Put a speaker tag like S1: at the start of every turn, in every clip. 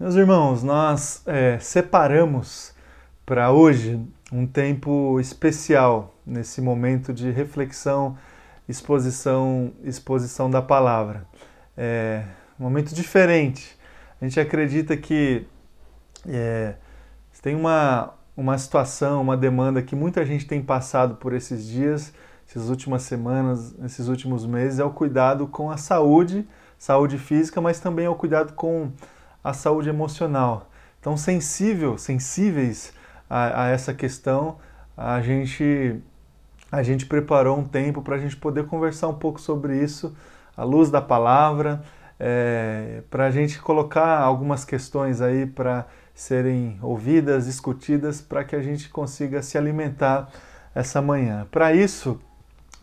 S1: Meus irmãos, nós é, separamos para hoje um tempo especial nesse momento de reflexão, exposição, exposição da palavra. É um momento diferente. A gente acredita que é, tem uma, uma situação, uma demanda que muita gente tem passado por esses dias, essas últimas semanas, esses últimos meses, é o cuidado com a saúde, saúde física, mas também é o cuidado com a saúde emocional. Então, sensível, sensíveis a, a essa questão, a gente, a gente preparou um tempo para a gente poder conversar um pouco sobre isso, à luz da palavra, é, para a gente colocar algumas questões aí para serem ouvidas, discutidas, para que a gente consiga se alimentar essa manhã. Para isso,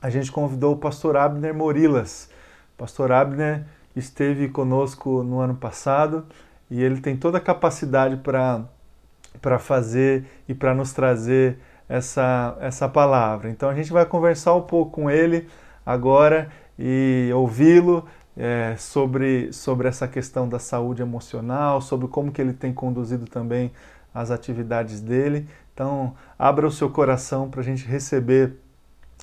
S1: a gente convidou o pastor Abner Morilas. O pastor Abner esteve conosco no ano passado e ele tem toda a capacidade para fazer e para nos trazer essa, essa palavra. Então a gente vai conversar um pouco com ele agora e ouvi-lo é, sobre, sobre essa questão da saúde emocional, sobre como que ele tem conduzido também as atividades dele. Então, abra o seu coração para a gente receber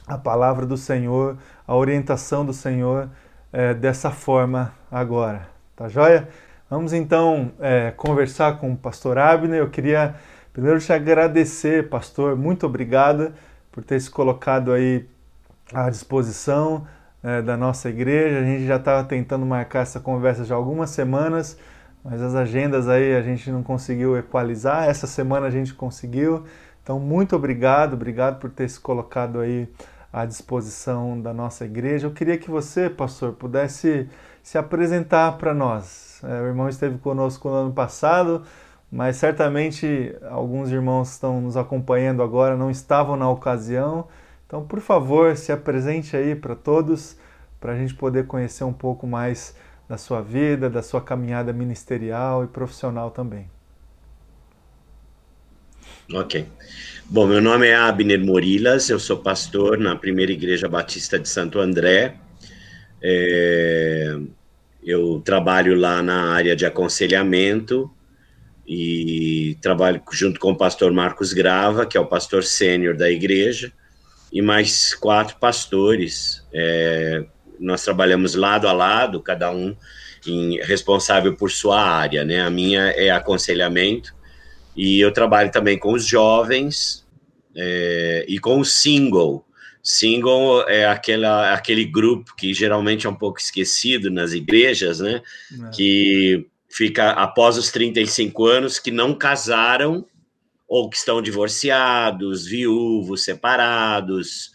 S1: a palavra do Senhor, a orientação do Senhor é, dessa forma agora. Tá joia? Vamos então é, conversar com o pastor Abner. Eu queria primeiro te agradecer, pastor. Muito obrigado por ter se colocado aí à disposição é, da nossa igreja. A gente já estava tentando marcar essa conversa já há algumas semanas, mas as agendas aí a gente não conseguiu equalizar. Essa semana a gente conseguiu. Então, muito obrigado, obrigado por ter se colocado aí à disposição da nossa igreja. Eu queria que você, pastor, pudesse se apresentar para nós. É, o irmão esteve conosco no ano passado, mas certamente alguns irmãos estão nos acompanhando agora, não estavam na ocasião. Então, por favor, se apresente aí para todos, para a gente poder conhecer um pouco mais da sua vida, da sua caminhada ministerial e profissional também.
S2: Ok. Bom, meu nome é Abner Morilas, eu sou pastor na Primeira Igreja Batista de Santo André. É, eu trabalho lá na área de aconselhamento e trabalho junto com o pastor Marcos Grava, que é o pastor sênior da igreja, e mais quatro pastores. É, nós trabalhamos lado a lado, cada um em, responsável por sua área, né? A minha é aconselhamento e eu trabalho também com os jovens é, e com o single, Single é aquela, aquele grupo que geralmente é um pouco esquecido nas igrejas, né? É. Que fica após os 35 anos que não casaram ou que estão divorciados, viúvos, separados.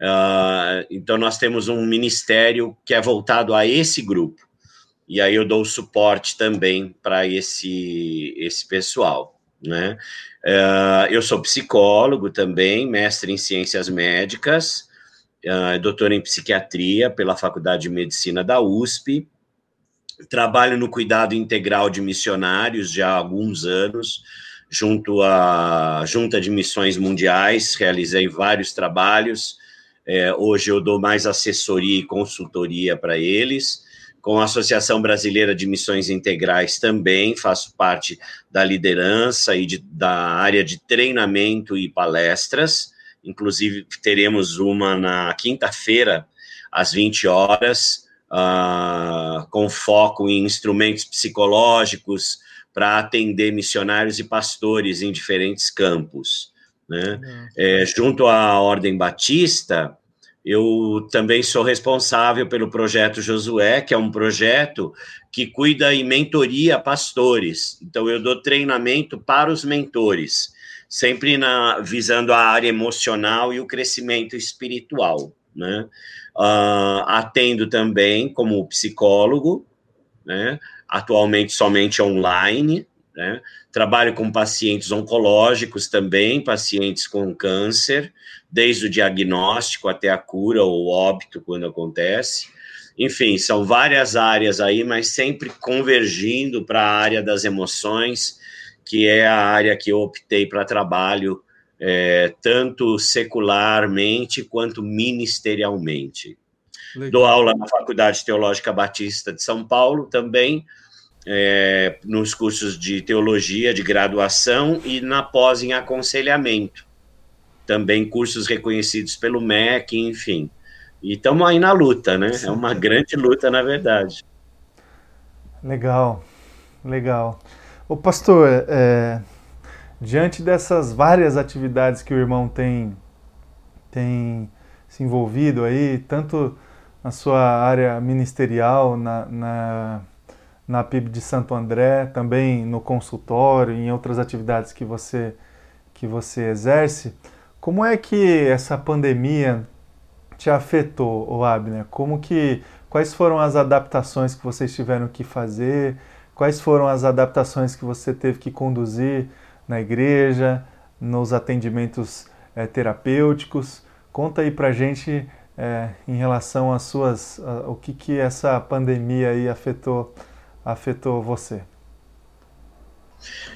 S2: Uh, então, nós temos um ministério que é voltado a esse grupo. E aí eu dou suporte também para esse, esse pessoal, né? Uh, eu sou psicólogo também, mestre em ciências médicas, uh, doutor em psiquiatria pela Faculdade de Medicina da USP. Trabalho no cuidado integral de missionários já há alguns anos, junto à Junta de Missões Mundiais, realizei vários trabalhos. É, hoje eu dou mais assessoria e consultoria para eles com a Associação Brasileira de Missões Integrais também, faço parte da liderança e de, da área de treinamento e palestras. Inclusive, teremos uma na quinta-feira, às 20 horas, uh, com foco em instrumentos psicológicos para atender missionários e pastores em diferentes campos. Né? É, junto à Ordem Batista, eu também sou responsável pelo projeto Josué, que é um projeto que cuida e mentoria pastores. Então, eu dou treinamento para os mentores, sempre na, visando a área emocional e o crescimento espiritual. Né? Uh, atendo também como psicólogo, né? atualmente somente online. Né? Trabalho com pacientes oncológicos também, pacientes com câncer, desde o diagnóstico até a cura ou óbito, quando acontece. Enfim, são várias áreas aí, mas sempre convergindo para a área das emoções, que é a área que eu optei para trabalho, é, tanto secularmente quanto ministerialmente. Legal. Dou aula na Faculdade Teológica Batista de São Paulo também, é, nos cursos de teologia, de graduação e na pós em aconselhamento. Também cursos reconhecidos pelo MEC, enfim. E estamos aí na luta, né? É uma grande luta, na verdade.
S1: Legal, legal. O pastor, é, diante dessas várias atividades que o irmão tem, tem se envolvido aí, tanto na sua área ministerial, na, na, na PIB de Santo André, também no consultório, em outras atividades que você, que você exerce, como é que essa pandemia te afetou, Abner? Como que, quais foram as adaptações que vocês tiveram que fazer? Quais foram as adaptações que você teve que conduzir na igreja, nos atendimentos é, terapêuticos? Conta aí pra gente é, em relação às suas, a, o que que essa pandemia aí afetou, afetou você.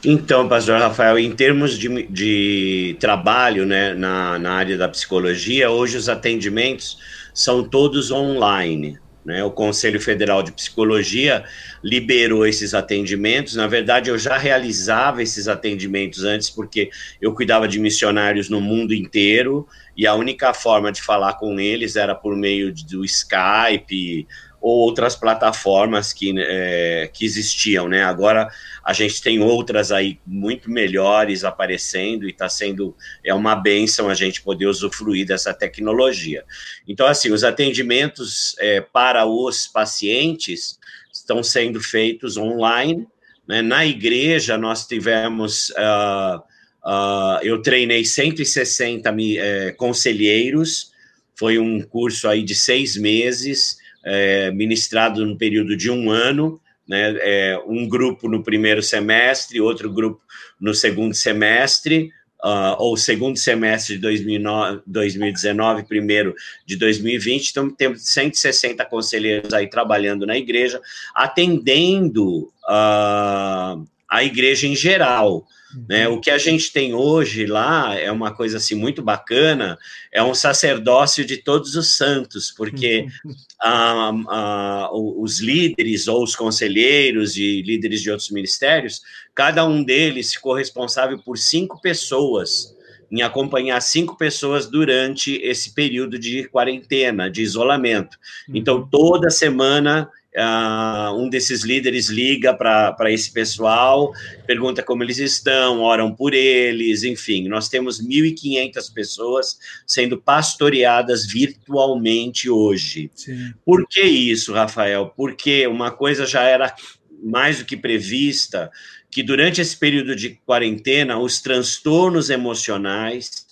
S2: Então, pastor Rafael, em termos de, de trabalho né, na, na área da psicologia, hoje os atendimentos são todos online. Né? O Conselho Federal de Psicologia liberou esses atendimentos. Na verdade, eu já realizava esses atendimentos antes, porque eu cuidava de missionários no mundo inteiro, e a única forma de falar com eles era por meio do Skype ou outras plataformas que, é, que existiam, né? Agora a gente tem outras aí muito melhores aparecendo e está sendo é uma benção a gente poder usufruir dessa tecnologia. Então, assim, os atendimentos é, para os pacientes estão sendo feitos online. Né? Na igreja nós tivemos uh, uh, eu treinei 160 é, conselheiros, foi um curso aí de seis meses é, ministrado no período de um ano, né, é, um grupo no primeiro semestre, outro grupo no segundo semestre, uh, ou segundo semestre de 2009, 2019, primeiro de 2020. Então, temos 160 conselheiros aí trabalhando na igreja, atendendo uh, a igreja em geral. Né? O que a gente tem hoje lá é uma coisa assim muito bacana, é um sacerdócio de todos os santos, porque ah, ah, os líderes ou os conselheiros e líderes de outros ministérios, cada um deles ficou responsável por cinco pessoas, em acompanhar cinco pessoas durante esse período de quarentena, de isolamento. Então, uhum. toda semana Uh, um desses líderes liga para esse pessoal, pergunta como eles estão, oram por eles, enfim. Nós temos 1.500 pessoas sendo pastoreadas virtualmente hoje. Sim. Por que isso, Rafael? Porque uma coisa já era mais do que prevista, que durante esse período de quarentena, os transtornos emocionais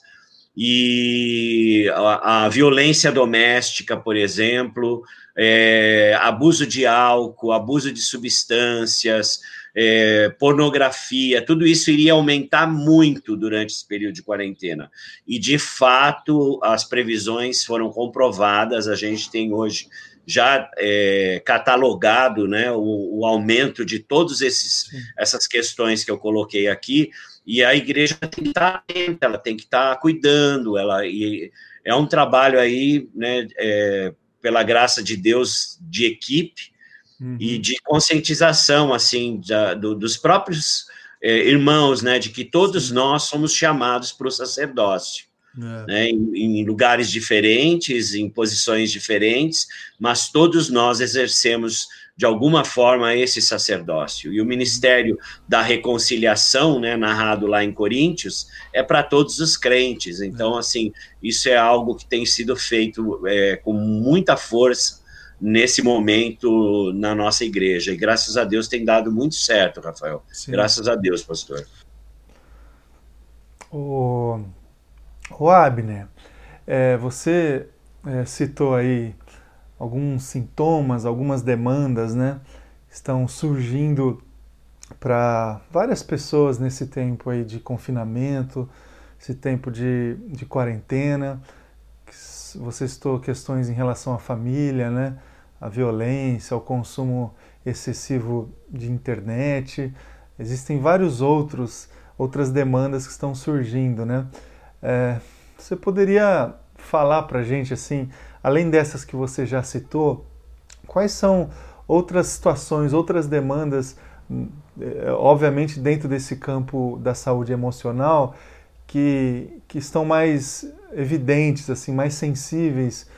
S2: e a, a violência doméstica, por exemplo, é, abuso de álcool, abuso de substâncias, é, pornografia, tudo isso iria aumentar muito durante esse período de quarentena. E, de fato, as previsões foram comprovadas, a gente tem hoje já é, catalogado né, o, o, aumento de todas essas questões que eu coloquei aqui, e a igreja tem que estar atenta, ela tem que estar cuidando, ela, e é um trabalho aí, né, é, pela graça de Deus, de equipe uhum. e de conscientização, assim, da, do, dos próprios é, irmãos, né, de que todos Sim. nós somos chamados para o sacerdócio. É. Né, em, em, lugares diferentes, em posições diferentes, mas todos nós exercemos de alguma forma esse sacerdócio. E o ministério da reconciliação, né, narrado lá em Coríntios, é para todos os crentes. Então, é. assim, isso é algo que tem sido feito é, com muita força nesse momento na nossa igreja. E graças a Deus tem dado muito certo, Rafael. Sim. Graças a Deus, pastor.
S1: O, o Abner, é, você é, citou aí alguns sintomas, algumas demandas, né? Estão surgindo para várias pessoas nesse tempo aí de confinamento, esse tempo de, de quarentena. Você citou questões em relação à família, né? A violência, ao consumo excessivo de internet. Existem vários outros outras demandas que estão surgindo, né? É, você poderia falar para gente assim além dessas que você já citou, quais são outras situações, outras demandas é, obviamente dentro desse campo da saúde emocional, que, que estão mais evidentes, assim, mais sensíveis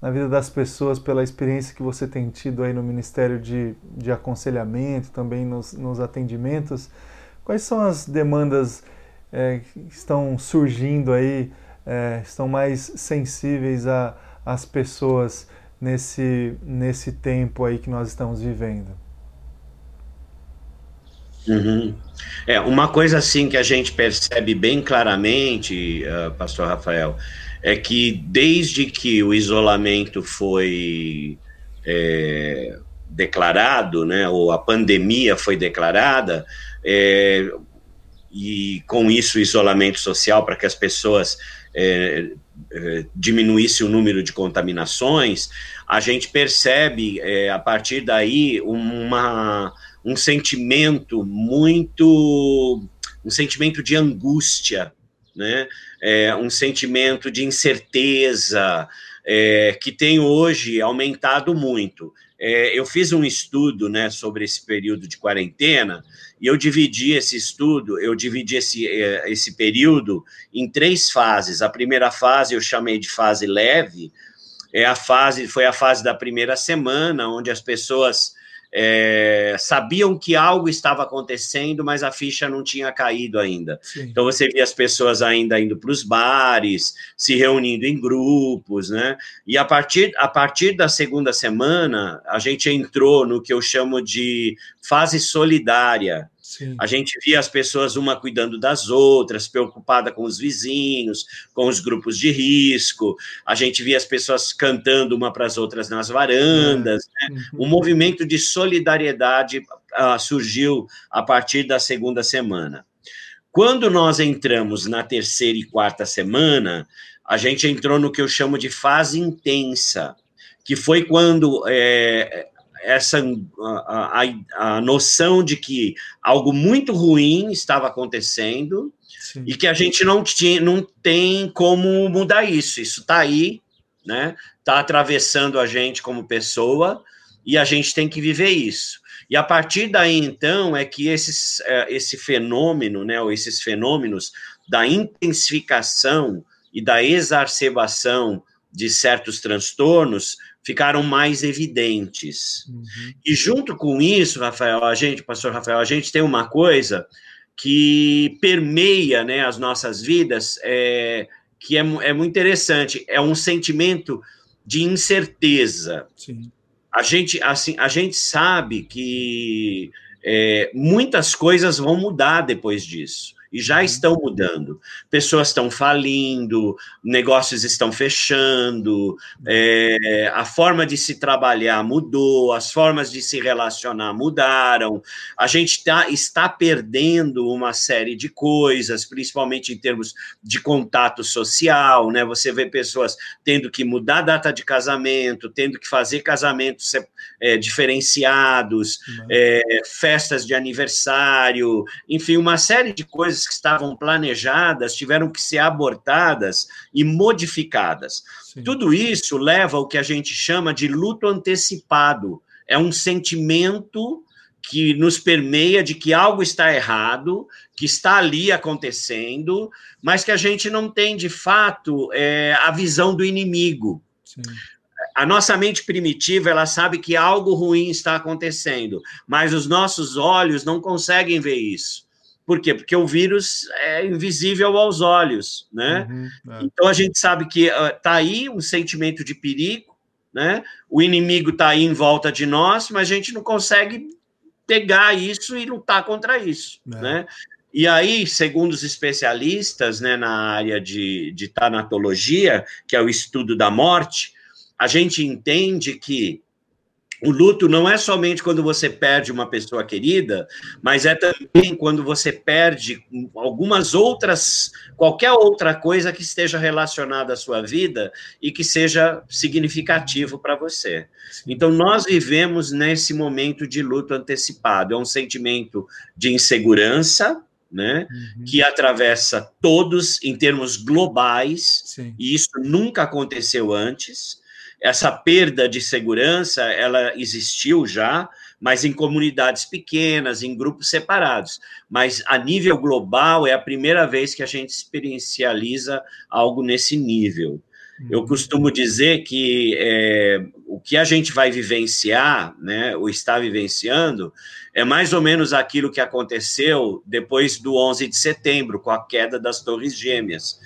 S1: na vida das pessoas pela experiência que você tem tido aí no Ministério de, de Aconselhamento, também nos, nos atendimentos. Quais são as demandas é, que estão surgindo aí, é, estão mais sensíveis às pessoas nesse, nesse tempo aí que nós estamos vivendo?
S2: Uhum. É, uma coisa assim que a gente percebe bem claramente, uh, pastor Rafael, é que desde que o isolamento foi é, declarado, né, ou a pandemia foi declarada, é, e com isso o isolamento social para que as pessoas é, é, diminuísse o número de contaminações, a gente percebe é, a partir daí uma um sentimento muito. um sentimento de angústia, né? É, um sentimento de incerteza, é, que tem hoje aumentado muito. É, eu fiz um estudo né, sobre esse período de quarentena e eu dividi esse estudo, eu dividi esse, é, esse período em três fases. A primeira fase eu chamei de fase leve, é a fase, foi a fase da primeira semana, onde as pessoas é, sabiam que algo estava acontecendo, mas a ficha não tinha caído ainda. Sim. Então você via as pessoas ainda indo para os bares, se reunindo em grupos, né? E a partir, a partir da segunda semana, a gente entrou no que eu chamo de fase solidária, Sim. A gente via as pessoas uma cuidando das outras, preocupada com os vizinhos, com os grupos de risco. A gente via as pessoas cantando uma para as outras nas varandas. É. Né? Uhum. Um movimento de solidariedade uh, surgiu a partir da segunda semana. Quando nós entramos na terceira e quarta semana, a gente entrou no que eu chamo de fase intensa, que foi quando é, essa a, a, a, noção de que algo muito ruim estava acontecendo Sim. e que a gente não, tinha, não tem como mudar isso. Isso está aí, né? Está atravessando a gente como pessoa e a gente tem que viver isso. E a partir daí, então, é que esses, é, esse fenômeno, né, ou esses fenômenos da intensificação e da exacerbação de certos transtornos ficaram mais evidentes. Uhum. E junto com isso, Rafael, a gente, pastor Rafael, a gente tem uma coisa que permeia né, as nossas vidas, é, que é, é muito interessante, é um sentimento de incerteza. Sim. A gente, assim, a gente sabe que é, muitas coisas vão mudar depois disso e já uhum. estão mudando. Pessoas estão falindo, negócios estão fechando, é, a forma de se trabalhar mudou, as formas de se relacionar mudaram, a gente tá, está perdendo uma série de coisas, principalmente em termos de contato social, né? Você vê pessoas tendo que mudar a data de casamento, tendo que fazer casamentos é, diferenciados, é, festas de aniversário, enfim, uma série de coisas que estavam planejadas tiveram que ser abortadas e modificadas. Sim. Tudo isso leva ao que a gente chama de luto antecipado. É um sentimento que nos permeia de que algo está errado, que está ali acontecendo, mas que a gente não tem de fato é, a visão do inimigo. Sim. A nossa mente primitiva, ela sabe que algo ruim está acontecendo, mas os nossos olhos não conseguem ver isso. Por quê? Porque o vírus é invisível aos olhos, né? Uhum, é. Então a gente sabe que está uh, aí um sentimento de perigo, né? O inimigo está aí em volta de nós, mas a gente não consegue pegar isso e lutar contra isso, é. né? E aí, segundo os especialistas né, na área de, de tanatologia, que é o estudo da morte, a gente entende que o luto não é somente quando você perde uma pessoa querida, mas é também quando você perde algumas outras, qualquer outra coisa que esteja relacionada à sua vida e que seja significativo para você. Então, nós vivemos nesse momento de luto antecipado. É um sentimento de insegurança, né, uhum. que atravessa todos em termos globais, Sim. e isso nunca aconteceu antes essa perda de segurança, ela existiu já, mas em comunidades pequenas, em grupos separados. Mas a nível global é a primeira vez que a gente experiencializa algo nesse nível. Eu uhum. costumo dizer que é, o que a gente vai vivenciar, né, ou está vivenciando, é mais ou menos aquilo que aconteceu depois do 11 de setembro, com a queda das Torres Gêmeas.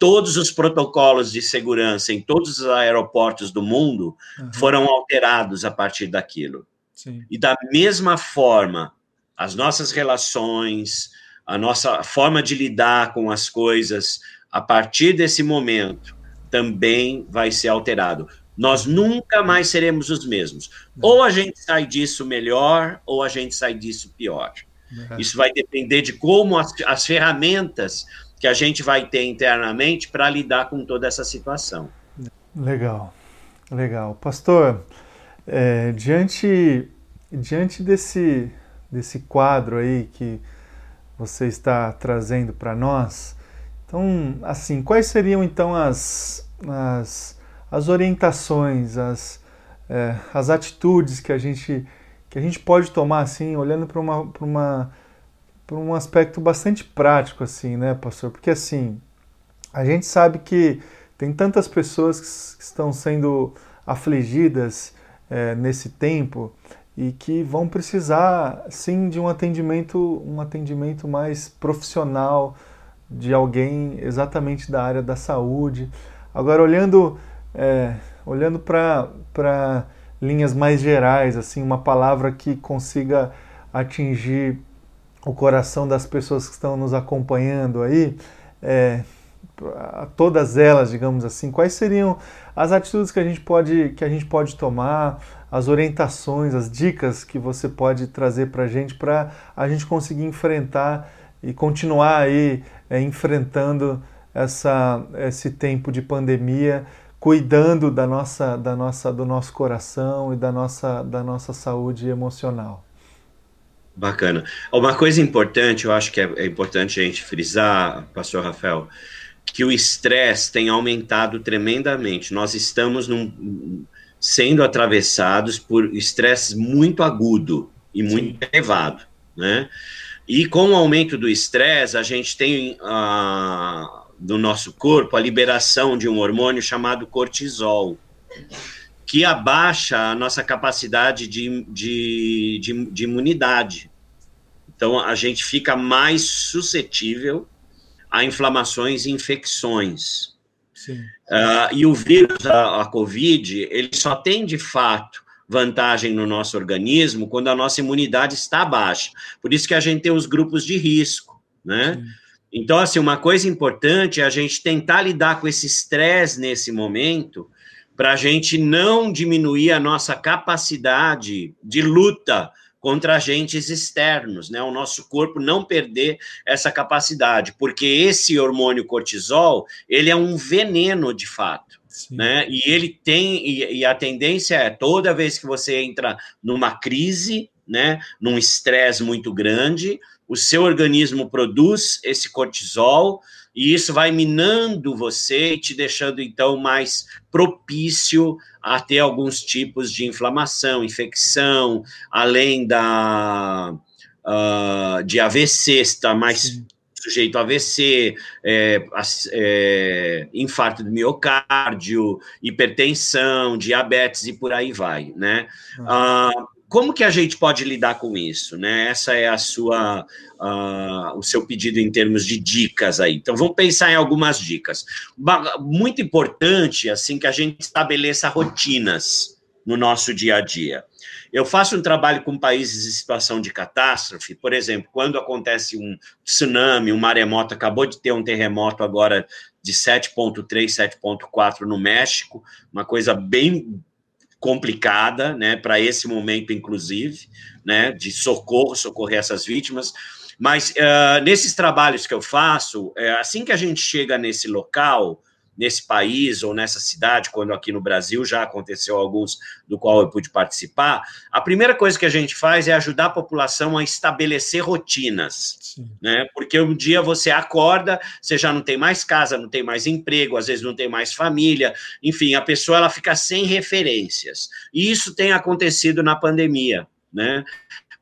S2: Todos os protocolos de segurança em todos os aeroportos do mundo uhum. foram alterados a partir daquilo. Sim. E da mesma forma, as nossas relações, a nossa forma de lidar com as coisas, a partir desse momento, também vai ser alterado. Nós nunca mais seremos os mesmos. Ou a gente sai disso melhor, ou a gente sai disso pior. Isso vai depender de como as, as ferramentas que a gente vai ter internamente para lidar com toda essa situação.
S1: Legal, legal. Pastor, é, diante, diante desse, desse quadro aí que você está trazendo para nós, então, assim, quais seriam então as, as, as orientações, as, é, as atitudes que a gente que a gente pode tomar assim, olhando para uma, uma para um aspecto bastante prático assim, né, pastor? Porque assim, a gente sabe que tem tantas pessoas que estão sendo afligidas é, nesse tempo e que vão precisar sim de um atendimento um atendimento mais profissional de alguém exatamente da área da saúde. Agora, olhando, é, olhando para linhas mais gerais, assim, uma palavra que consiga atingir o coração das pessoas que estão nos acompanhando aí, é, todas elas, digamos assim, quais seriam as atitudes que a gente pode, que a gente pode tomar, as orientações, as dicas que você pode trazer para a gente para a gente conseguir enfrentar e continuar aí é, enfrentando essa, esse tempo de pandemia, cuidando da nossa, da nossa, do nosso coração e da nossa, da nossa saúde emocional.
S2: Bacana. Uma coisa importante, eu acho que é, é importante a gente frisar, Pastor Rafael, que o estresse tem aumentado tremendamente. Nós estamos num, sendo atravessados por estresse muito agudo e muito Sim. elevado, né? E com o aumento do estresse, a gente tem uh, no nosso corpo a liberação de um hormônio chamado cortisol, que abaixa a nossa capacidade de, de, de, de imunidade. Então, a gente fica mais suscetível a inflamações e infecções. Uh, e o vírus, a, a Covid, ele só tem de fato vantagem no nosso organismo quando a nossa imunidade está baixa. Por isso que a gente tem os grupos de risco, né? Sim. Então, assim, uma coisa importante é a gente tentar lidar com esse estresse nesse momento para a gente não diminuir a nossa capacidade de luta contra agentes externos, né? O nosso corpo não perder essa capacidade, porque esse hormônio cortisol, ele é um veneno de fato. Né? E ele tem, e, e, a tendência é toda vez que você entra numa crise, né, num estresse muito grande, o seu organismo produz esse cortisol e isso vai minando você e te deixando então mais propício a ter alguns tipos de inflamação, infecção, além da uh, de AVC, está mais Sim sujeito a AVC, é, é, infarto do miocárdio, hipertensão, diabetes e por aí vai, né? Ah, como que a gente pode lidar com isso, né? Essa é a sua, uh, o seu pedido em termos de dicas aí. Então vamos pensar em algumas dicas. Muito importante assim que a gente estabeleça rotinas no nosso dia a dia. Eu faço um trabalho com países em situação de catástrofe, por exemplo, quando acontece um tsunami, um maremoto, acabou de ter um terremoto agora de 7.3, 7.4 no México, uma coisa bem complicada, né, para esse momento, inclusive, né, de socorro, socorrer essas vítimas. Mas uh, nesses trabalhos que eu faço, é, assim que a gente chega nesse local, nesse país ou nessa cidade, quando aqui no Brasil já aconteceu alguns do qual eu pude participar, a primeira coisa que a gente faz é ajudar a população a estabelecer rotinas, Sim. né? Porque um dia você acorda, você já não tem mais casa, não tem mais emprego, às vezes não tem mais família, enfim, a pessoa ela fica sem referências. E isso tem acontecido na pandemia. né?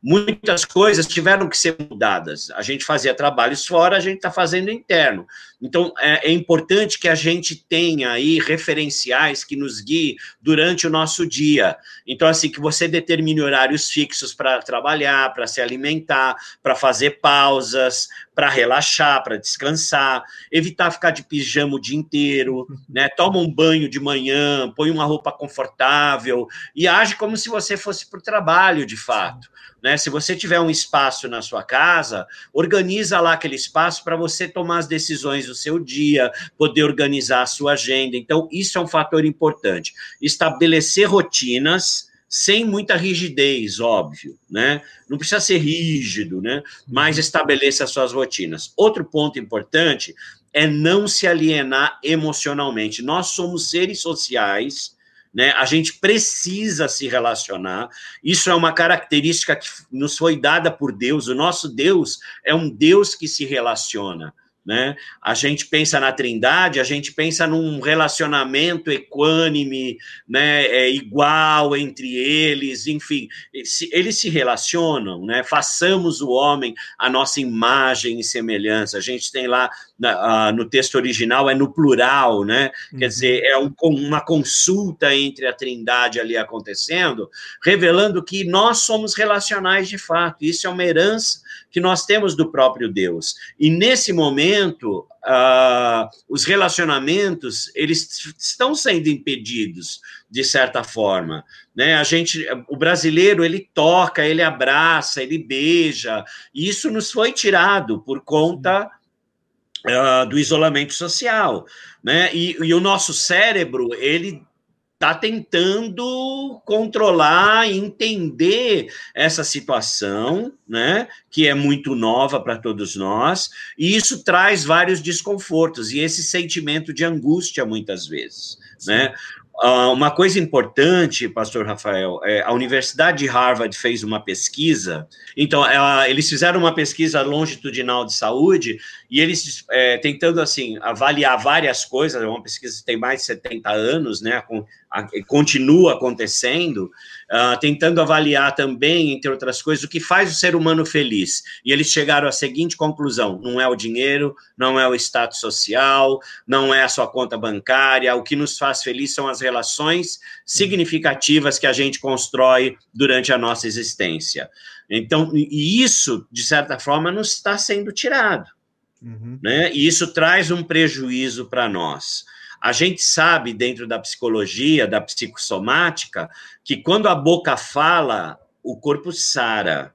S2: muitas coisas tiveram que ser mudadas. A gente fazia trabalhos fora, a gente está fazendo interno. Então, é, é, importante que a gente tenha aí referenciais que nos guiem durante o nosso dia. Então, assim, que você determine horários fixos para trabalhar, para se alimentar, para fazer pausas, para relaxar, para descansar, evitar ficar de pijama o dia inteiro, né? Toma um banho de manhã, põe uma roupa confortável e age como se você fosse para o trabalho, de fato. Né? Se você tiver um espaço na sua casa, organiza lá aquele espaço para você tomar as decisões do seu dia, poder organizar a sua agenda. Então, isso é um fator importante. Estabelecer rotinas sem muita rigidez, óbvio, né? Não precisa ser rígido, né? Mas estabeleça as suas rotinas. Outro ponto importante é não se alienar emocionalmente. Nós somos seres sociais né? A gente precisa se relacionar. Isso é uma característica que nos foi dada por Deus. O nosso Deus é um Deus que se relaciona. Né? A gente pensa na Trindade, a gente pensa num relacionamento equânime, né, é, igual entre eles, enfim, eles se relacionam, né? Façamos o homem a nossa imagem e semelhança. A gente tem lá na, no texto original é no plural, né? Uhum. Quer dizer, é um, uma consulta entre a Trindade ali acontecendo, revelando que nós somos relacionais de fato. Isso é uma herança que nós temos do próprio Deus. E nesse momento, uh, os relacionamentos eles estão sendo impedidos de certa forma, né? A gente, o brasileiro, ele toca, ele abraça, ele beija. E isso nos foi tirado por conta uh, do isolamento social, né? E, e o nosso cérebro, ele está tentando controlar, entender essa situação, né, que é muito nova para todos nós, e isso traz vários desconfortos e esse sentimento de angústia muitas vezes, né? Uh, uma coisa importante, pastor Rafael, é, a Universidade de Harvard fez uma pesquisa, então ela, eles fizeram uma pesquisa longitudinal de saúde e eles é, tentando assim avaliar várias coisas, é uma pesquisa que tem mais de 70 anos, né, com, continua acontecendo, uh, tentando avaliar também, entre outras coisas, o que faz o ser humano feliz. E eles chegaram à seguinte conclusão: não é o dinheiro, não é o status social, não é a sua conta bancária, o que nos faz feliz são as relações significativas que a gente constrói durante a nossa existência. Então, e isso, de certa forma, não está sendo tirado. Uhum. Né? E isso traz um prejuízo para nós. A gente sabe, dentro da psicologia, da psicossomática, que quando a boca fala, o corpo sara.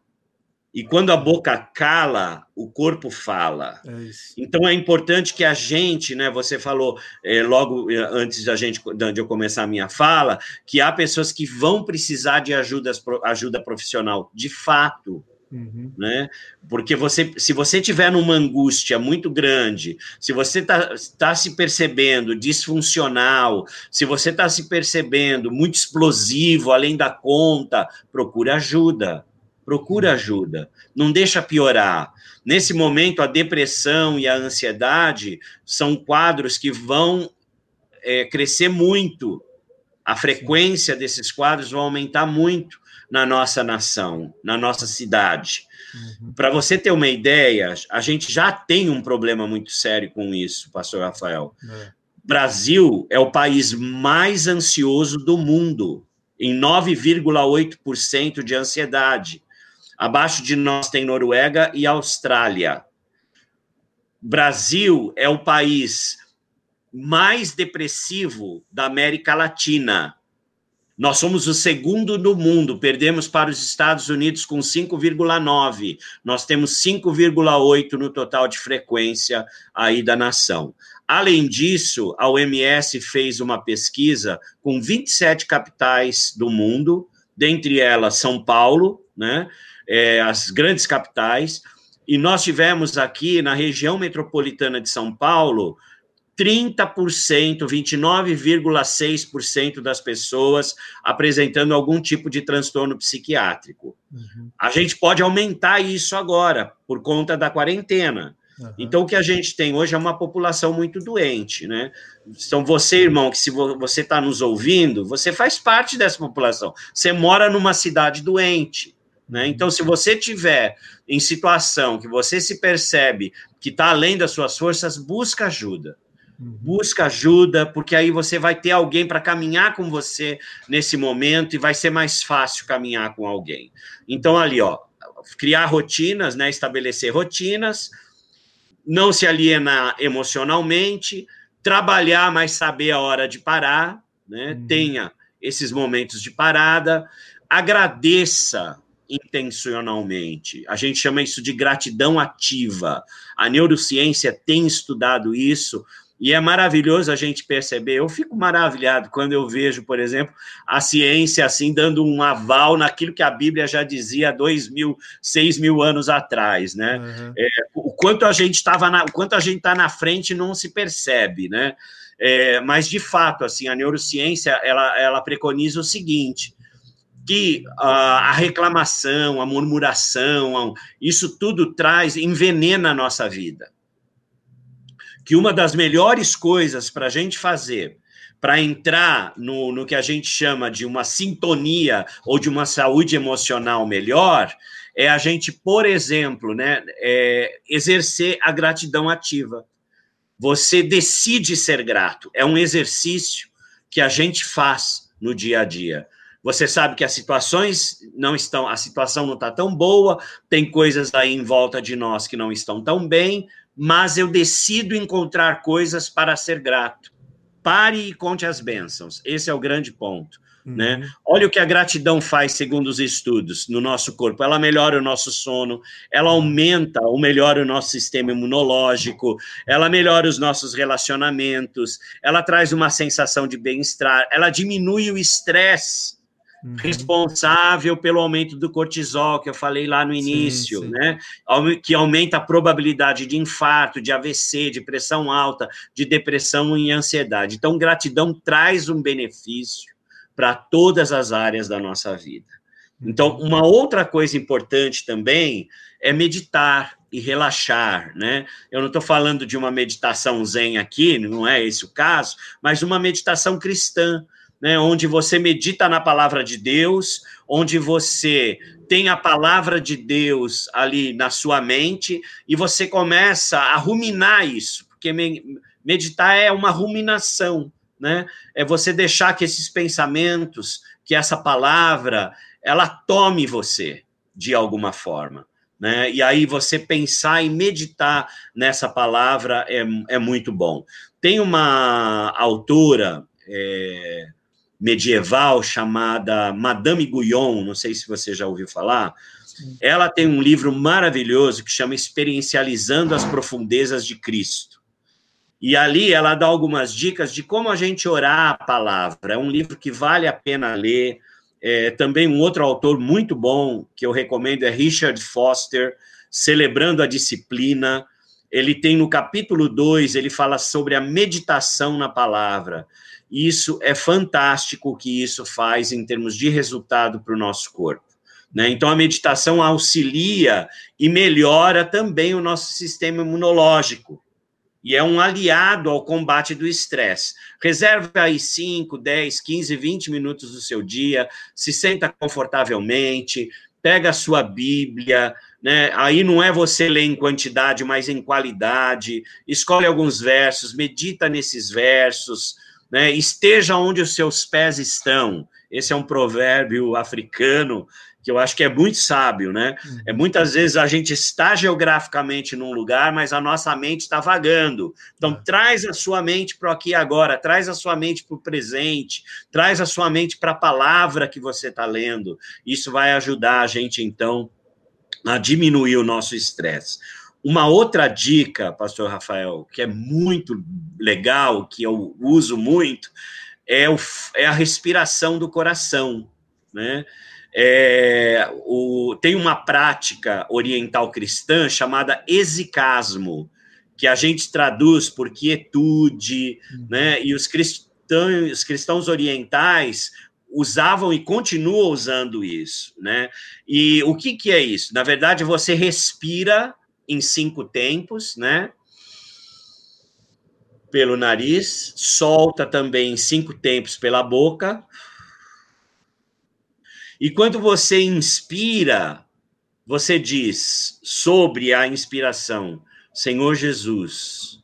S2: E quando a boca cala, o corpo fala. É então é importante que a gente, né? Você falou é, logo é, antes da gente de eu começar a minha fala, que há pessoas que vão precisar de ajuda, ajuda profissional. De fato, Uhum. Né? Porque você, se você tiver numa angústia muito grande, se você está tá se percebendo disfuncional, se você está se percebendo muito explosivo, além da conta, procura ajuda. Procura uhum. ajuda. Não deixa piorar. Nesse momento, a depressão e a ansiedade são quadros que vão é, crescer muito. A frequência desses quadros vai aumentar muito na nossa nação, na nossa cidade. Uhum. Para você ter uma ideia, a gente já tem um problema muito sério com isso, pastor Rafael. É. Brasil é o país mais ansioso do mundo, em 9,8% de ansiedade. Abaixo de nós tem Noruega e Austrália. Brasil é o país mais depressivo da América Latina. Nós somos o segundo no mundo, perdemos para os Estados Unidos com 5,9. Nós temos 5,8 no total de frequência aí da nação. Além disso, a OMS fez uma pesquisa com 27 capitais do mundo, dentre elas São Paulo, né? É, as grandes capitais, e nós tivemos aqui na região metropolitana de São Paulo 30%, 29,6% das pessoas apresentando algum tipo de transtorno psiquiátrico. Uhum. A gente pode aumentar isso agora, por conta da quarentena. Uhum. Então, o que a gente tem hoje é uma população muito doente, né? Então, você, irmão, que se você está nos ouvindo, você faz parte dessa população. Você mora numa cidade doente. Né? Então, se você tiver em situação que você se percebe que está além das suas forças, busca ajuda. Uhum. Busca ajuda, porque aí você vai ter alguém para caminhar com você nesse momento e vai ser mais fácil caminhar com alguém. Então, ali, ó, criar rotinas, né? Estabelecer rotinas, não se alienar emocionalmente, trabalhar, mas saber a hora de parar, né? Uhum. Tenha esses momentos de parada, agradeça intencionalmente. A gente chama isso de gratidão ativa. A neurociência tem estudado isso e é maravilhoso a gente perceber. Eu fico maravilhado quando eu vejo, por exemplo, a ciência assim dando um aval naquilo que a Bíblia já dizia há dois mil, seis mil anos atrás, né? Uhum. É, o quanto a gente estava, o quanto a gente está na frente não se percebe, né? É, mas de fato, assim, a neurociência ela, ela preconiza o seguinte: que a, a reclamação, a murmuração, isso tudo traz, envenena a nossa vida. Que uma das melhores coisas para a gente fazer, para entrar no, no que a gente chama de uma sintonia ou de uma saúde emocional melhor, é a gente, por exemplo, né, é, exercer a gratidão ativa. Você decide ser grato. É um exercício que a gente faz no dia a dia. Você sabe que as situações não estão, a situação não está tão boa, tem coisas aí em volta de nós que não estão tão bem, mas eu decido encontrar coisas para ser grato. Pare e conte as bênçãos. Esse é o grande ponto. Uhum. Né? Olha o que a gratidão faz, segundo os estudos, no nosso corpo. Ela melhora o nosso sono, ela aumenta ou melhora o nosso sistema imunológico, ela melhora os nossos relacionamentos, ela traz uma sensação de bem-estar, ela diminui o estresse uhum. responsável pelo aumento do cortisol, que eu falei lá no início, sim, sim. né? Que aumenta a probabilidade de infarto, de AVC, de pressão alta, de depressão e ansiedade. Então, gratidão traz um benefício para todas as áreas da nossa vida. Então, uhum. uma outra coisa importante também é meditar e relaxar, né? Eu não estou falando de uma meditação zen aqui, não é esse o caso, mas uma meditação cristã, né, onde você medita na palavra de Deus, onde você tem a palavra de Deus ali na sua mente e você começa a ruminar isso, porque meditar é uma ruminação, né? É você deixar que esses pensamentos, que essa palavra, ela tome você de alguma forma. Né? E aí você pensar e meditar nessa palavra é, é muito bom. Tem uma autora, é, medieval chamada Madame Guyon, não sei se você já ouviu falar. Ela tem um livro maravilhoso que chama Experiencializando as Profundezas de Cristo. E ali ela dá algumas dicas de como a gente orar a palavra. É um livro que vale a pena ler. É, também um outro autor muito bom que eu recomendo é Richard Foster, Celebrando a Disciplina. Ele tem no capítulo 2, ele fala sobre a meditação na palavra. Isso é fantástico o que isso faz em termos de resultado para o nosso corpo. Né? Então, a meditação auxilia e melhora também o nosso sistema imunológico e é um aliado ao combate do estresse. Reserve aí 5, 10, 15, 20 minutos do seu dia, se senta confortavelmente, pega a sua Bíblia, né? Aí não é você ler em quantidade, mas em qualidade. Escolhe alguns versos, medita nesses versos, né? Esteja onde os seus pés estão. Esse é um provérbio africano que eu acho que é muito sábio, né? Uhum. É muitas vezes a gente está geograficamente num lugar, mas a nossa mente está vagando. Então é. traz a sua mente para aqui agora, traz a sua mente para o presente, traz a sua mente para a palavra que você está lendo. Isso vai ajudar a gente então a diminuir o nosso estresse. Uma outra dica, pastor Rafael, que é muito legal, que eu uso muito, é, o, é a respiração do coração, né? É, o, tem uma prática oriental cristã chamada exicasmo, que a gente traduz por quietude, uhum. né? E os cristãos, os cristãos orientais usavam e continuam usando isso, né? E o que, que é isso? Na verdade, você respira em cinco tempos, né? Pelo nariz, solta também em cinco tempos pela boca. E quando você inspira, você diz sobre a inspiração: Senhor Jesus,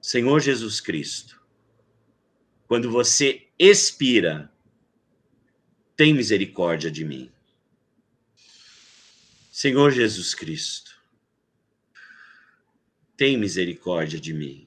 S2: Senhor Jesus Cristo. Quando você expira, tem misericórdia de mim. Senhor Jesus Cristo, tem misericórdia de mim.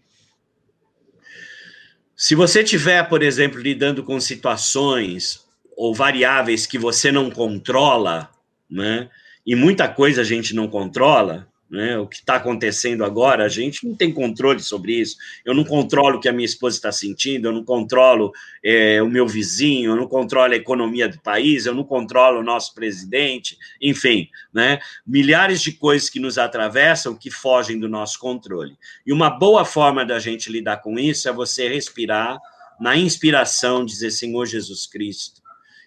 S2: Se você tiver, por exemplo, lidando com situações ou variáveis que você não controla, né? E muita coisa a gente não controla, né? O que está acontecendo agora, a gente não tem controle sobre isso. Eu não controlo o que a minha esposa está sentindo, eu não controlo é, o meu vizinho, eu não controlo a economia do país, eu não controlo o nosso presidente, enfim, né? milhares de coisas que nos atravessam que fogem do nosso controle. E uma boa forma da gente lidar com isso é você respirar na inspiração, dizer Senhor Jesus Cristo.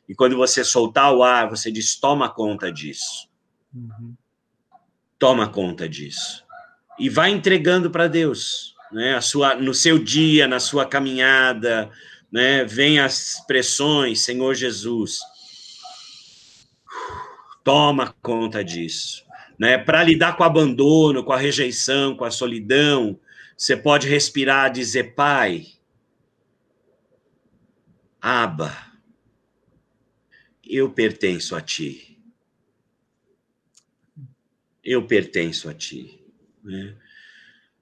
S2: E quando você soltar o ar, você diz: toma conta disso. Uhum toma conta disso. E vai entregando para Deus, né? A sua, no seu dia, na sua caminhada, né? Vem as pressões, Senhor Jesus. Toma conta disso, né? Para lidar com o abandono, com a rejeição, com a solidão, você pode respirar, dizer: Pai, Aba, eu pertenço a Ti eu pertenço a ti. Né?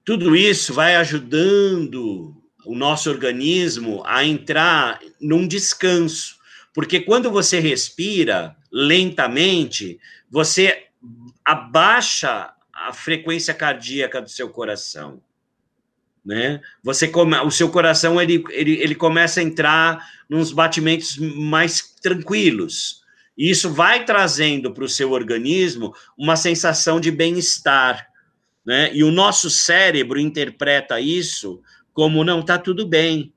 S2: Tudo isso vai ajudando o nosso organismo a entrar num descanso, porque quando você respira lentamente, você abaixa a frequência cardíaca do seu coração. Né? Você come, o seu coração ele, ele, ele começa a entrar nos batimentos mais tranquilos. E isso vai trazendo para o seu organismo uma sensação de bem-estar. Né? E o nosso cérebro interpreta isso como: não, está tudo bem,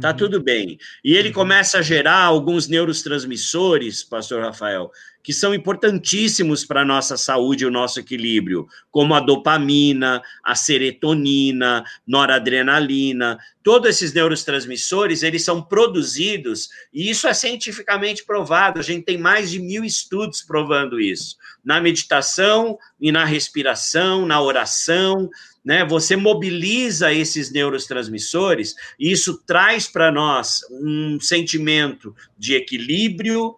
S2: Tá uhum. tudo bem. E ele uhum. começa a gerar alguns neurotransmissores, pastor Rafael, que são importantíssimos para a nossa saúde e o nosso equilíbrio, como a dopamina, a serotonina, noradrenalina. Todos esses neurotransmissores, eles são produzidos, e isso é cientificamente provado. A gente tem mais de mil estudos provando isso. Na meditação e na respiração, na oração, né? Você mobiliza esses neurotransmissores e isso traz para nós um sentimento de equilíbrio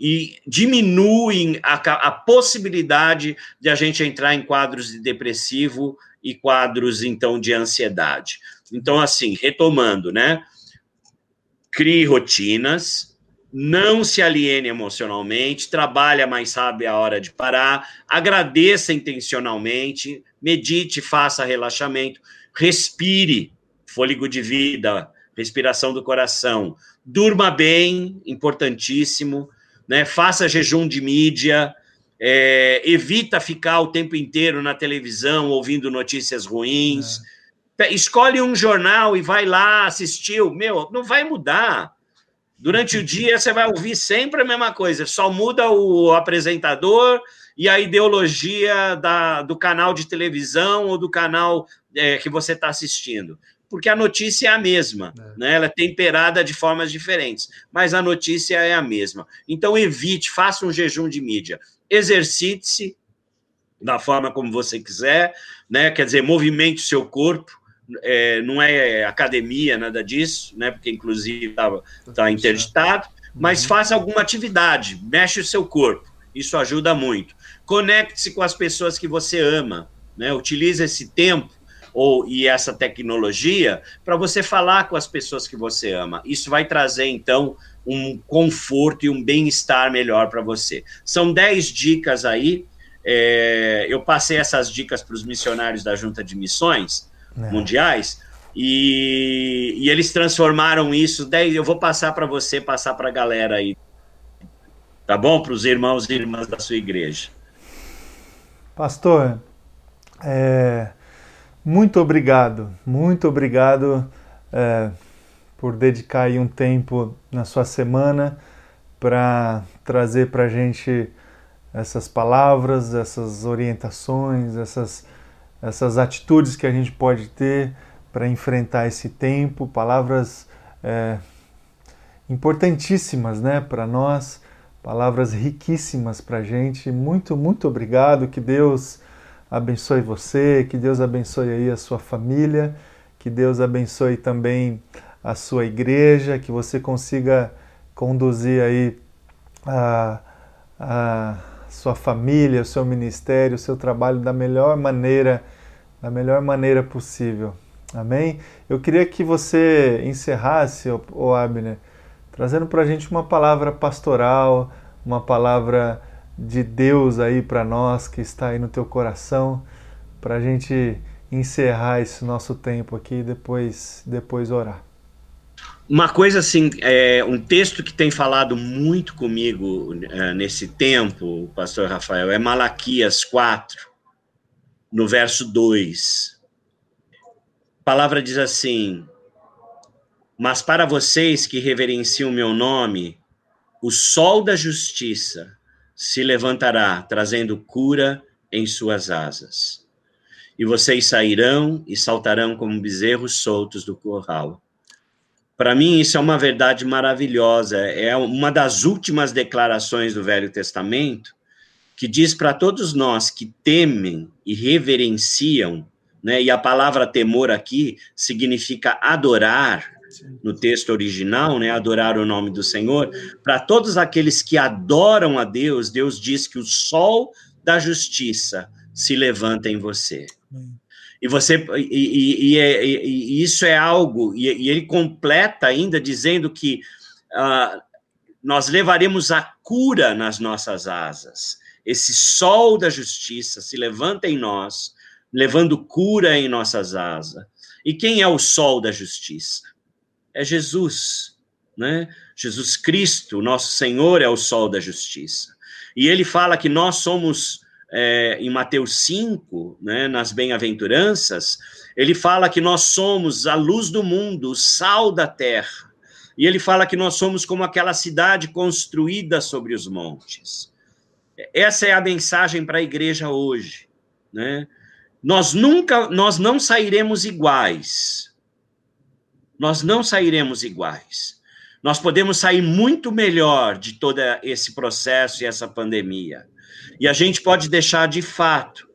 S2: e diminui a, a, possibilidade de a gente entrar em quadros de depressivo e quadros então de ansiedade. Então assim, retomando, né? Crie rotinas, não se aliene emocionalmente, trabalhe mais sabe a hora de parar, agradeça intencionalmente, medite, faça relaxamento, respire, fôlego de vida, respiração do coração, durma bem, importantíssimo, né? Faça jejum de mídia, é, evita ficar o tempo inteiro na televisão ouvindo notícias ruins. É. Escolhe um jornal e vai lá assistir. Meu, não vai mudar. Durante o dia você vai ouvir sempre a mesma coisa, só muda o apresentador e a ideologia da, do canal de televisão ou do canal é, que você está assistindo. Porque a notícia é a mesma, é. né? ela é temperada de formas diferentes, mas a notícia é a mesma. Então, evite, faça um jejum de mídia, exercite-se da forma como você quiser, né? quer dizer, movimente o seu corpo, é, não é academia, nada disso, né? porque inclusive está tá interditado, mas uhum. faça alguma atividade, mexe o seu corpo, isso ajuda muito. Conecte-se com as pessoas que você ama, né? Utilize esse tempo ou e essa tecnologia para você falar com as pessoas que você ama. Isso vai trazer então um conforto e um bem-estar melhor para você. São 10 dicas aí. É, eu passei essas dicas para os missionários da Junta de Missões é. Mundiais e, e, eles transformaram isso. Daí eu vou passar para você, passar para a galera aí. Tá bom? Para os irmãos e irmãs da sua igreja.
S1: Pastor, é, muito obrigado, muito obrigado é, por dedicar aí um tempo na sua semana para trazer para a gente essas palavras, essas orientações, essas, essas atitudes que a gente pode ter para enfrentar esse tempo, palavras é, importantíssimas né, para nós, palavras riquíssimas para gente. Muito, muito obrigado. Que Deus abençoe você, que Deus abençoe aí a sua família, que Deus abençoe também a sua igreja, que você consiga conduzir aí a, a sua família, o seu ministério, o seu trabalho da melhor maneira, da melhor maneira possível. Amém? Eu queria que você encerrasse, o Abner, trazendo para a gente uma palavra pastoral, uma palavra de Deus aí para nós que está aí no teu coração, para a gente encerrar esse nosso tempo aqui e depois, depois orar.
S2: Uma coisa assim, é, um texto que tem falado muito comigo é, nesse tempo, pastor Rafael, é Malaquias 4, no verso 2. A palavra diz assim: Mas para vocês que reverenciam o meu nome, o sol da justiça se levantará, trazendo cura em suas asas. E vocês sairão e saltarão como bezerros soltos do curral. Para mim, isso é uma verdade maravilhosa. É uma das últimas declarações do Velho Testamento que diz para todos nós que temem e reverenciam, né? E a palavra temor aqui significa adorar no texto original, né? Adorar o nome do Senhor. Para todos aqueles que adoram a Deus, Deus diz que o sol da justiça se levanta em você. E você e, e, e, e isso é algo, e, ele completa ainda dizendo que uh, nós levaremos a cura nas nossas asas. Esse sol da justiça se levanta em nós, levando cura em nossas asas. E quem é o sol da justiça? É Jesus, né? Jesus Cristo, nosso Senhor, é o sol da justiça. E ele fala que nós somos é, em Mateus 5, né, nas bem-aventuranças, ele fala que nós somos a luz do mundo, o sal da terra. E ele fala que nós somos como aquela cidade construída sobre os montes. Essa é a mensagem para a igreja hoje, né? Nós nunca, nós não sairemos iguais. Nós não sairemos iguais. Nós podemos sair muito melhor de todo esse processo e essa pandemia. E a gente pode deixar de fato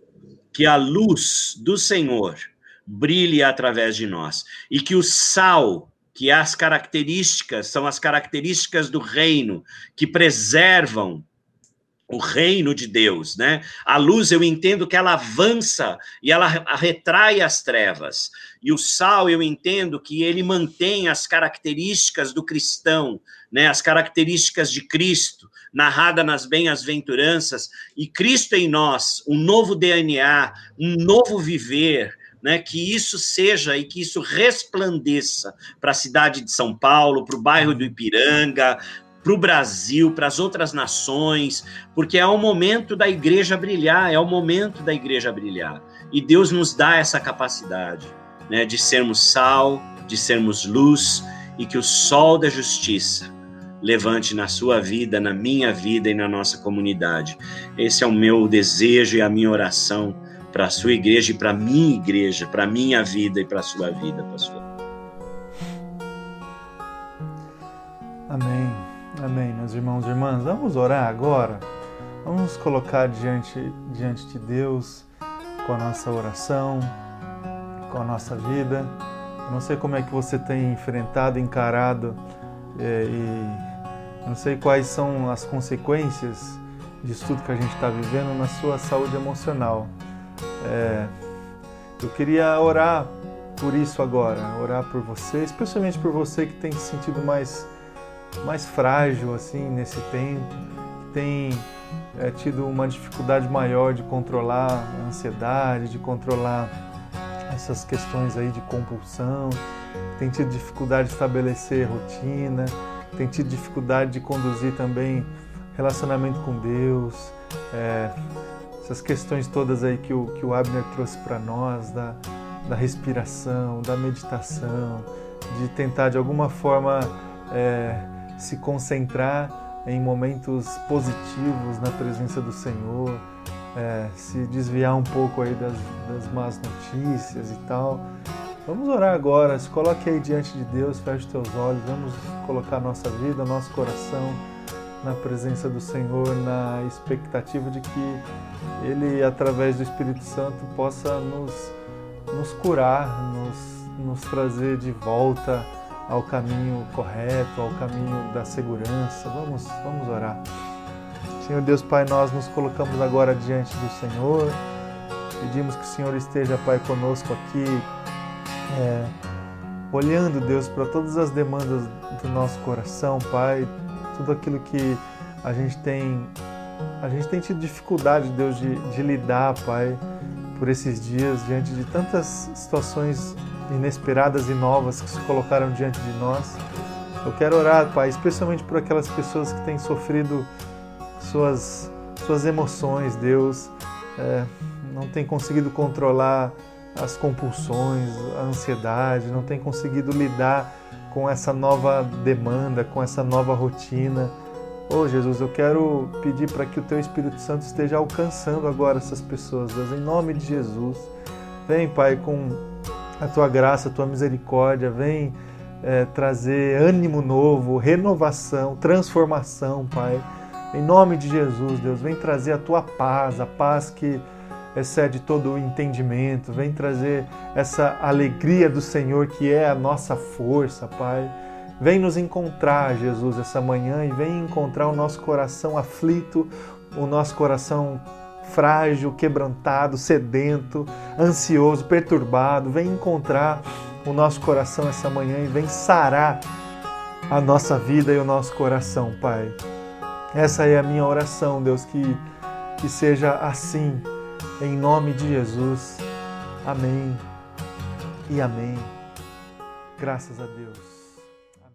S2: que a luz do Senhor brilhe através de nós e que o sal, que as características são as características do reino que preservam o reino de Deus, né? A luz eu entendo que ela avança e ela retrai as trevas. E o sal eu entendo que ele mantém as características do cristão, né? As características de Cristo, narrada nas bem-aventuranças, e Cristo em nós, um novo DNA, um novo viver, né, que isso seja e que isso resplandeça para a cidade de São Paulo, para o bairro do Ipiranga, para o Brasil, para as outras nações, porque é o momento da igreja brilhar, é o momento da igreja brilhar. E Deus nos dá essa capacidade né, de sermos sal, de sermos luz e que o sol da justiça levante na sua vida, na minha vida e na nossa comunidade. Esse é o meu desejo e a minha oração para a sua igreja e para a minha igreja, para a minha vida e para a sua vida, pastor.
S1: Amém. Amém, meus irmãos e irmãs. Vamos orar agora. Vamos nos colocar diante, diante de Deus com a nossa oração, com a nossa vida. Eu não sei como é que você tem enfrentado, encarado é, e não sei quais são as consequências disso tudo que a gente está vivendo na sua saúde emocional. É, eu queria orar por isso agora, orar por você, especialmente por você que tem se sentido mais, mais frágil assim nesse tempo, que tem é, tido uma dificuldade maior de controlar a ansiedade, de controlar essas questões aí de compulsão, tem tido dificuldade de estabelecer rotina tem tido dificuldade de conduzir também relacionamento com Deus, é, essas questões todas aí que o, que o Abner trouxe para nós, da, da respiração, da meditação, de tentar de alguma forma é, se concentrar em momentos positivos na presença do Senhor, é, se desviar um pouco aí das, das más notícias e tal. Vamos orar agora. Se coloque aí diante de Deus, feche teus olhos. Vamos colocar nossa vida, nosso coração na presença do Senhor, na expectativa de que Ele, através do Espírito Santo, possa nos, nos curar, nos, nos trazer de volta ao caminho correto, ao caminho da segurança. Vamos, vamos orar. Senhor Deus Pai, nós nos colocamos agora diante do Senhor. Pedimos que o Senhor esteja, Pai, conosco aqui, é, olhando, Deus, para todas as demandas do nosso coração, Pai, tudo aquilo que a gente tem, a gente tem tido dificuldade, Deus, de, de lidar, Pai, por esses dias, diante de tantas situações inesperadas e novas que se colocaram diante de nós. Eu quero orar, Pai, especialmente por aquelas pessoas que têm sofrido suas, suas emoções, Deus, é, não têm conseguido controlar as compulsões, a ansiedade, não têm conseguido lidar com essa nova demanda, com essa nova rotina. Oh Jesus, eu quero pedir para que o Teu Espírito Santo esteja alcançando agora essas pessoas, Deus, em nome de Jesus. Vem, Pai, com a Tua graça, a Tua misericórdia, vem é, trazer ânimo novo, renovação, transformação, Pai. Em nome de Jesus, Deus, vem trazer a Tua paz, a paz que excede todo o entendimento, vem trazer essa alegria do Senhor que é a nossa força, Pai. Vem nos encontrar, Jesus, essa manhã e vem encontrar o nosso coração aflito, o nosso coração frágil, quebrantado, sedento, ansioso, perturbado. Vem encontrar o nosso coração essa manhã e vem sarar a nossa vida e o nosso coração, Pai. Essa é a minha oração, Deus, que, que seja assim em nome de Jesus. Amém e amém. Graças a Deus.